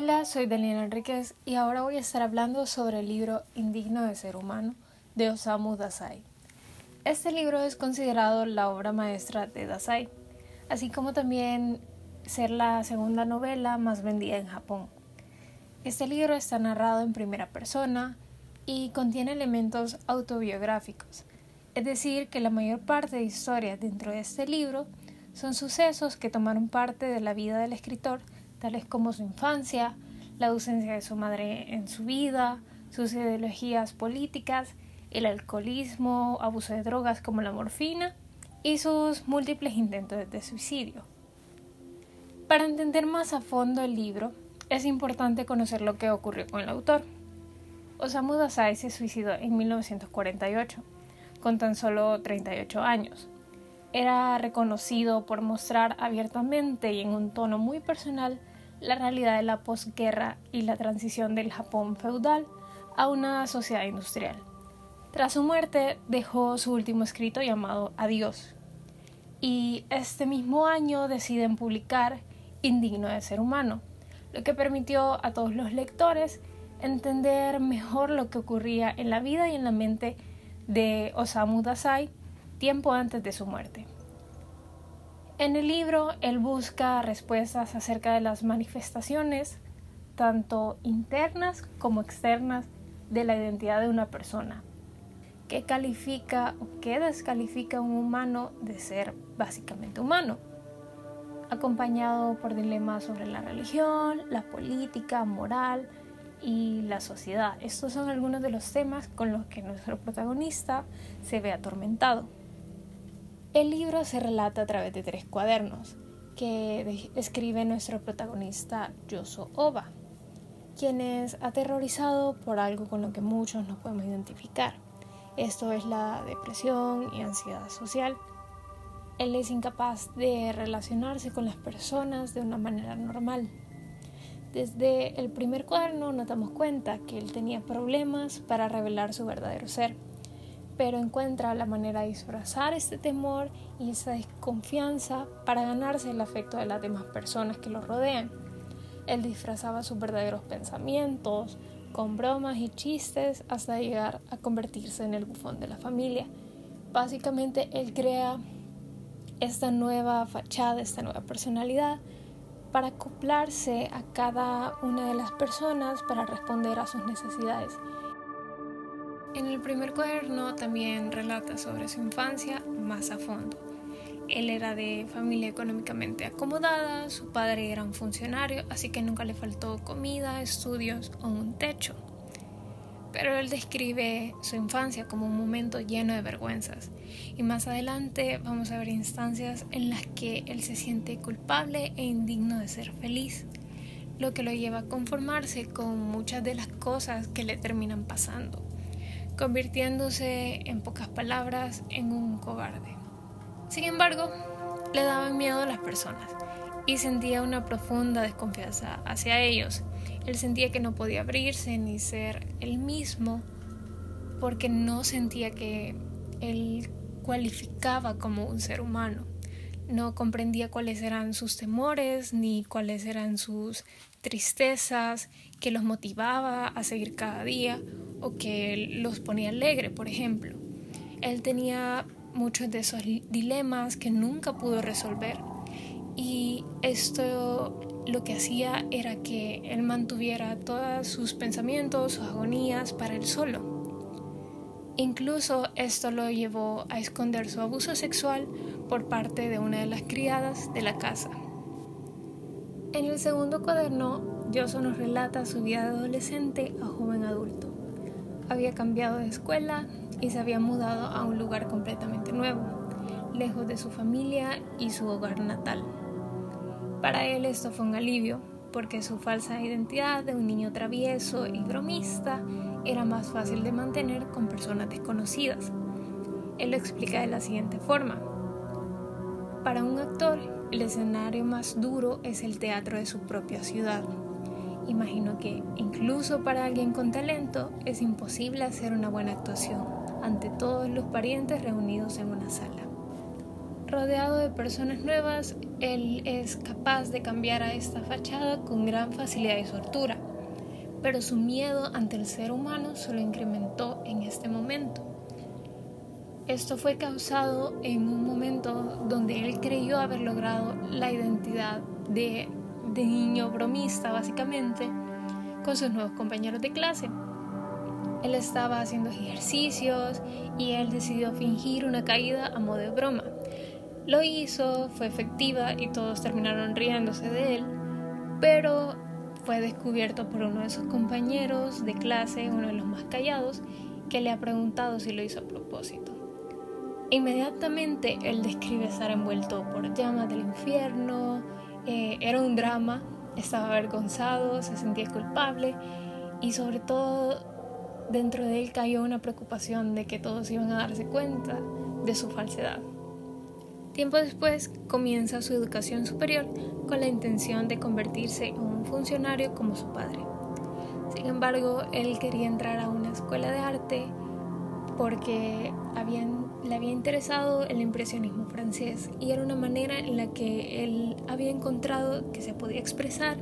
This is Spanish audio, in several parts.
Hola, soy Daniela Enríquez y ahora voy a estar hablando sobre el libro Indigno de Ser Humano de Osamu Dazai. Este libro es considerado la obra maestra de Dazai, así como también ser la segunda novela más vendida en Japón. Este libro está narrado en primera persona y contiene elementos autobiográficos, es decir, que la mayor parte de historias dentro de este libro son sucesos que tomaron parte de la vida del escritor tales como su infancia, la ausencia de su madre en su vida, sus ideologías políticas, el alcoholismo, abuso de drogas como la morfina y sus múltiples intentos de suicidio. Para entender más a fondo el libro, es importante conocer lo que ocurrió con el autor. Osamu Dazai se suicidó en 1948, con tan solo 38 años. Era reconocido por mostrar abiertamente y en un tono muy personal la realidad de la posguerra y la transición del Japón feudal a una sociedad industrial. Tras su muerte dejó su último escrito llamado Adiós y este mismo año deciden publicar Indigno de ser humano, lo que permitió a todos los lectores entender mejor lo que ocurría en la vida y en la mente de Osamu Dazai tiempo antes de su muerte. En el libro él busca respuestas acerca de las manifestaciones, tanto internas como externas, de la identidad de una persona. ¿Qué califica o qué descalifica a un humano de ser básicamente humano? Acompañado por dilemas sobre la religión, la política, moral y la sociedad. Estos son algunos de los temas con los que nuestro protagonista se ve atormentado. El libro se relata a través de tres cuadernos que escribe nuestro protagonista Yoso Oba, quien es aterrorizado por algo con lo que muchos nos podemos identificar. Esto es la depresión y ansiedad social. Él es incapaz de relacionarse con las personas de una manera normal. Desde el primer cuaderno nos damos cuenta que él tenía problemas para revelar su verdadero ser pero encuentra la manera de disfrazar este temor y esa desconfianza para ganarse el afecto de las demás personas que lo rodean. Él disfrazaba sus verdaderos pensamientos con bromas y chistes hasta llegar a convertirse en el bufón de la familia. Básicamente él crea esta nueva fachada, esta nueva personalidad para acoplarse a cada una de las personas para responder a sus necesidades en el primer cuaderno también relata sobre su infancia más a fondo. Él era de familia económicamente acomodada, su padre era un funcionario, así que nunca le faltó comida, estudios o un techo. Pero él describe su infancia como un momento lleno de vergüenzas y más adelante vamos a ver instancias en las que él se siente culpable e indigno de ser feliz, lo que lo lleva a conformarse con muchas de las cosas que le terminan pasando convirtiéndose, en pocas palabras, en un cobarde. Sin embargo, le daban miedo a las personas y sentía una profunda desconfianza hacia ellos. Él sentía que no podía abrirse ni ser él mismo porque no sentía que él cualificaba como un ser humano. No comprendía cuáles eran sus temores ni cuáles eran sus tristezas que los motivaba a seguir cada día o que los ponía alegre, por ejemplo. Él tenía muchos de esos dilemas que nunca pudo resolver y esto lo que hacía era que él mantuviera todos sus pensamientos, sus agonías para él solo. Incluso esto lo llevó a esconder su abuso sexual por parte de una de las criadas de la casa. En el segundo cuaderno, Yoso nos relata su vida de adolescente a joven adulto. Había cambiado de escuela y se había mudado a un lugar completamente nuevo, lejos de su familia y su hogar natal. Para él esto fue un alivio, porque su falsa identidad de un niño travieso y bromista era más fácil de mantener con personas desconocidas. Él lo explica de la siguiente forma. Para un actor, el escenario más duro es el teatro de su propia ciudad. Imagino que incluso para alguien con talento es imposible hacer una buena actuación ante todos los parientes reunidos en una sala. rodeado de personas nuevas, él es capaz de cambiar a esta fachada con gran facilidad y soltura, pero su miedo ante el ser humano solo incrementó en este momento. Esto fue causado en un momento donde él creyó haber logrado la identidad de, niño bromista, básicamente, con sus nuevos compañeros de clase. Él estaba haciendo ejercicios y él decidió fingir una caída a modo de broma. Lo hizo, fue efectiva y todos terminaron riéndose de él, pero fue descubierto por uno de sus compañeros de clase, uno de los más callados, que le ha preguntado si lo hizo a propósito. Inmediatamente él describe estar envuelto por llamas del infierno, eh, era un drama, estaba avergonzado, se sentía culpable y sobre todo dentro de él cayó una preocupación de que todos iban a darse cuenta de su falsedad. Tiempo después comienza su educación superior con la intención de convertirse en un funcionario como su padre. Sin embargo, él quería entrar a una escuela de arte porque le había interesado el impresionismo francés y era una manera en la que él había encontrado que se podía expresar,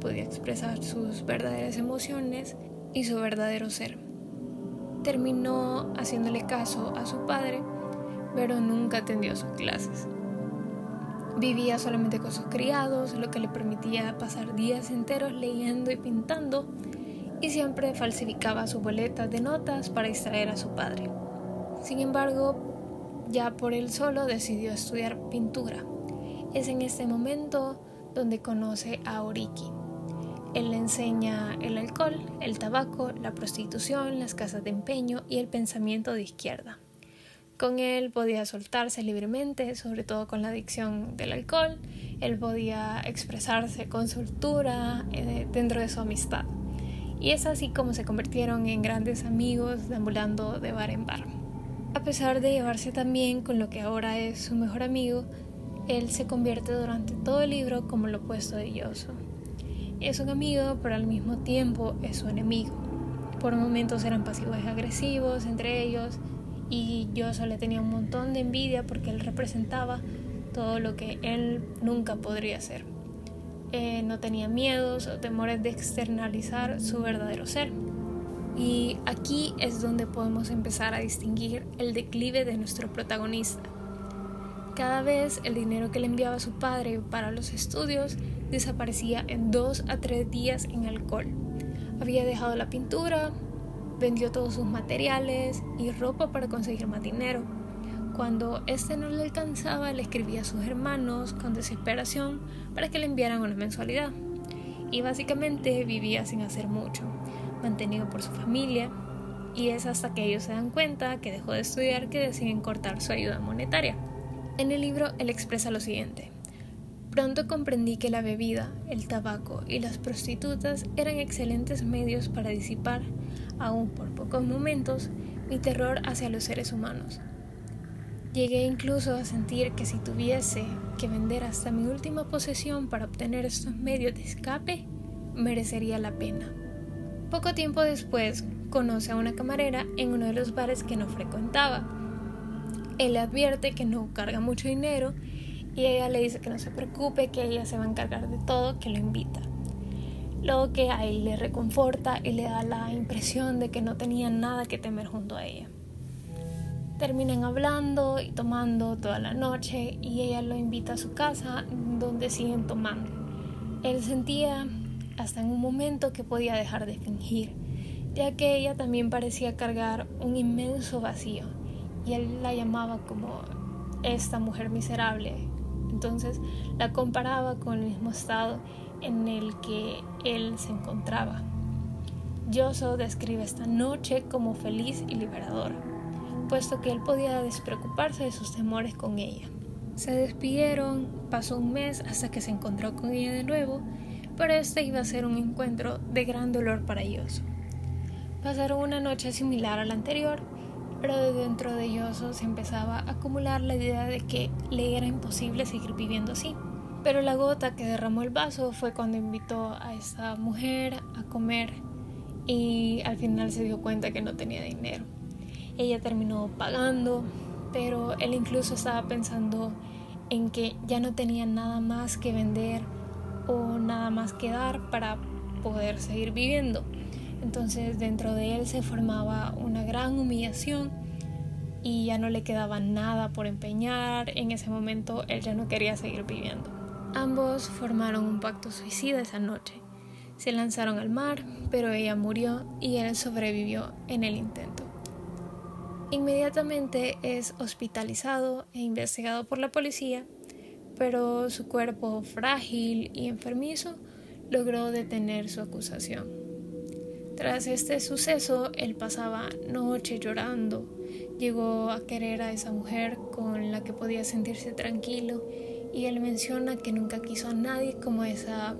podía expresar sus verdaderas emociones y su verdadero ser. Terminó haciéndole caso a su padre pero nunca atendió sus clases. Vivía solamente con sus criados, lo que le permitía pasar días enteros leyendo y pintando, y siempre falsificaba su boleta de notas para distraer a su padre. Sin embargo, ya por él solo decidió estudiar pintura. Es en este momento donde conoce a Oriki. Él le enseña el alcohol, el tabaco, la prostitución, las casas de empeño y el pensamiento de izquierda. Con él podía soltarse libremente, sobre todo con la adicción del alcohol. Él podía expresarse con soltura eh, dentro de su amistad. Y es así como se convirtieron en grandes amigos, deambulando de bar en bar. A pesar de llevarse tan bien con lo que ahora es su mejor amigo, él se convierte durante todo el libro como lo opuesto de Yoso. Es un amigo, pero al mismo tiempo es su enemigo. Por momentos eran pasivos y agresivos entre ellos, y yo solo tenía un montón de envidia porque él representaba todo lo que él nunca podría ser. Eh, no tenía miedos o temores de externalizar su verdadero ser. Y aquí es donde podemos empezar a distinguir el declive de nuestro protagonista. Cada vez el dinero que le enviaba su padre para los estudios desaparecía en dos a tres días en alcohol. Había dejado la pintura, Vendió todos sus materiales y ropa para conseguir más dinero. Cuando este no le alcanzaba, le escribía a sus hermanos con desesperación para que le enviaran una mensualidad. Y básicamente vivía sin hacer mucho, mantenido por su familia, y es hasta que ellos se dan cuenta que dejó de estudiar que deciden cortar su ayuda monetaria. En el libro él expresa lo siguiente. Pronto comprendí que la bebida, el tabaco y las prostitutas eran excelentes medios para disipar, aún por pocos momentos, mi terror hacia los seres humanos. Llegué incluso a sentir que si tuviese que vender hasta mi última posesión para obtener estos medios de escape, merecería la pena. Poco tiempo después, conoce a una camarera en uno de los bares que no frecuentaba. Él le advierte que no carga mucho dinero y ella le dice que no se preocupe, que ella se va a encargar de todo, que lo invita. Luego que a él le reconforta y le da la impresión de que no tenía nada que temer junto a ella. Terminan hablando y tomando toda la noche y ella lo invita a su casa donde siguen tomando. Él sentía hasta en un momento que podía dejar de fingir, ya que ella también parecía cargar un inmenso vacío y él la llamaba como esta mujer miserable entonces la comparaba con el mismo estado en el que él se encontraba. Yoso describe esta noche como feliz y liberadora, puesto que él podía despreocuparse de sus temores con ella. Se despidieron, pasó un mes hasta que se encontró con ella de nuevo, pero este iba a ser un encuentro de gran dolor para Yoso. Pasaron una noche similar a la anterior, pero dentro de Yoso se empezaba a acumular la idea de que le era imposible seguir viviendo así. Pero la gota que derramó el vaso fue cuando invitó a esa mujer a comer y al final se dio cuenta que no tenía dinero. Ella terminó pagando, pero él incluso estaba pensando en que ya no tenía nada más que vender o nada más que dar para poder seguir viviendo. Entonces dentro de él se formaba una gran humillación y ya no le quedaba nada por empeñar. En ese momento él ya no quería seguir viviendo. Ambos formaron un pacto suicida esa noche. Se lanzaron al mar, pero ella murió y él sobrevivió en el intento. Inmediatamente es hospitalizado e investigado por la policía, pero su cuerpo frágil y enfermizo logró detener su acusación. Tras este suceso, él pasaba noche llorando. Llegó a querer a esa mujer con la que podía sentirse tranquilo y él menciona que nunca quiso a nadie como esa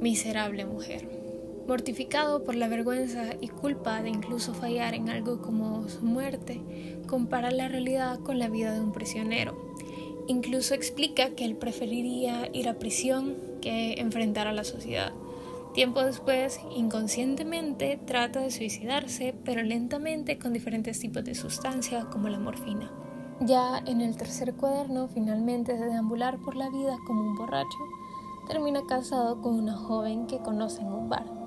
miserable mujer. Mortificado por la vergüenza y culpa de incluso fallar en algo como su muerte, compara la realidad con la vida de un prisionero. Incluso explica que él preferiría ir a prisión que enfrentar a la sociedad. Tiempo después, inconscientemente, trata de suicidarse, pero lentamente con diferentes tipos de sustancias como la morfina. Ya en el tercer cuaderno, finalmente de deambular por la vida como un borracho, termina casado con una joven que conoce en un bar.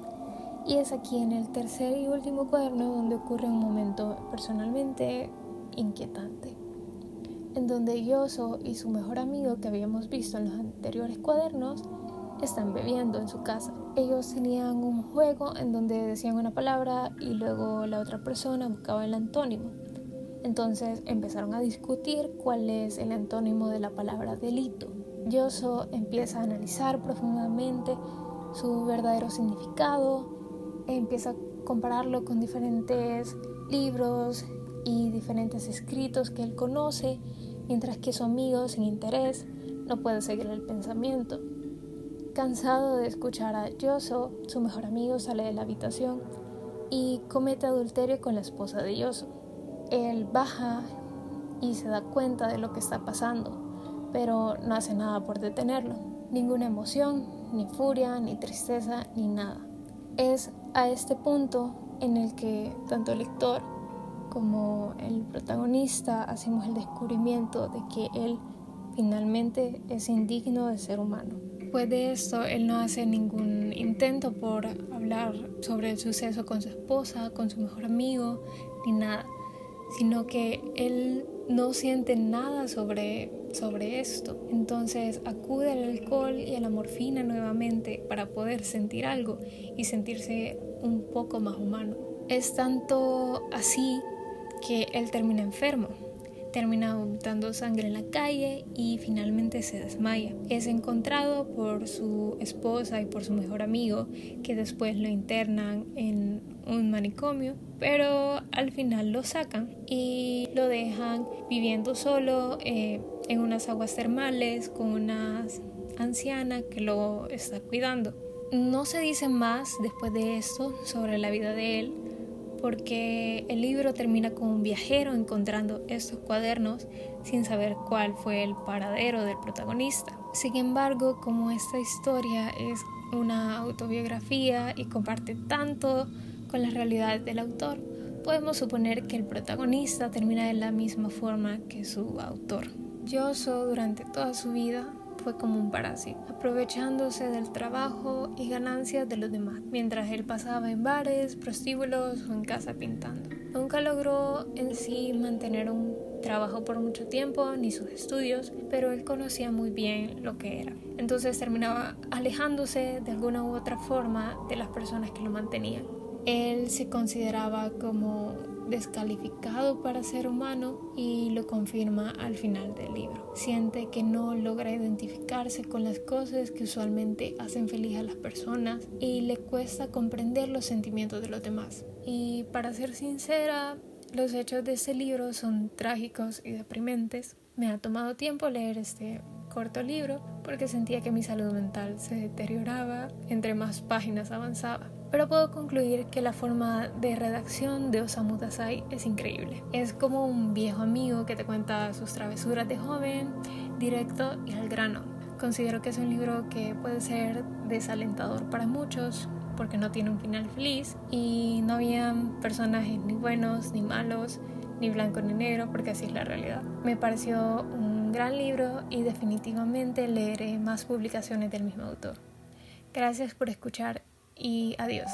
Y es aquí en el tercer y último cuaderno donde ocurre un momento personalmente inquietante, en donde Yoso y su mejor amigo que habíamos visto en los anteriores cuadernos están bebiendo en su casa. Ellos tenían un juego en donde decían una palabra y luego la otra persona buscaba el antónimo. Entonces empezaron a discutir cuál es el antónimo de la palabra delito. Yoso empieza a analizar profundamente su verdadero significado, empieza a compararlo con diferentes libros y diferentes escritos que él conoce, mientras que su amigo sin interés no puede seguir el pensamiento. Cansado de escuchar a Yoso, su mejor amigo sale de la habitación y comete adulterio con la esposa de Yoso. Él baja y se da cuenta de lo que está pasando pero no hace nada por detenerlo. Ninguna emoción, ni furia, ni tristeza, ni nada. Es a este punto en el que tanto el lector como el protagonista hacemos el descubrimiento de que él finalmente es indigno de ser humano. Después de esto, él no hace ningún intento por hablar sobre el suceso con su esposa, con su mejor amigo, ni nada, sino que él no siente nada sobre, sobre esto. Entonces acude al alcohol y a la morfina nuevamente para poder sentir algo y sentirse un poco más humano. Es tanto así que él termina enfermo termina vomitando sangre en la calle y finalmente se desmaya. Es encontrado por su esposa y por su mejor amigo que después lo internan en un manicomio, pero al final lo sacan y lo dejan viviendo solo eh, en unas aguas termales con una anciana que lo está cuidando. No se dice más después de esto sobre la vida de él, porque el libro termina con un viajero encontrando estos cuadernos sin saber cuál fue el paradero del protagonista. Sin embargo, como esta historia es una autobiografía y comparte tanto con la realidad del autor, podemos suponer que el protagonista termina de la misma forma que su autor. Yoso durante toda su vida fue como un parásito, aprovechándose del trabajo y ganancias de los demás, mientras él pasaba en bares, prostíbulos o en casa pintando. Nunca logró en sí mantener un trabajo por mucho tiempo ni sus estudios, pero él conocía muy bien lo que era. Entonces terminaba alejándose de alguna u otra forma de las personas que lo mantenían. Él se consideraba como descalificado para ser humano y lo confirma al final del libro. Siente que no logra identificarse con las cosas que usualmente hacen feliz a las personas y le cuesta comprender los sentimientos de los demás. Y para ser sincera, los hechos de este libro son trágicos y deprimentes. Me ha tomado tiempo leer este corto libro porque sentía que mi salud mental se deterioraba entre más páginas avanzaba pero puedo concluir que la forma de redacción de Osamu Dazai es increíble. Es como un viejo amigo que te cuenta sus travesuras de joven, directo y al grano. Considero que es un libro que puede ser desalentador para muchos porque no tiene un final feliz y no había personajes ni buenos ni malos, ni blanco ni negro, porque así es la realidad. Me pareció un gran libro y definitivamente leeré más publicaciones del mismo autor. Gracias por escuchar y adiós.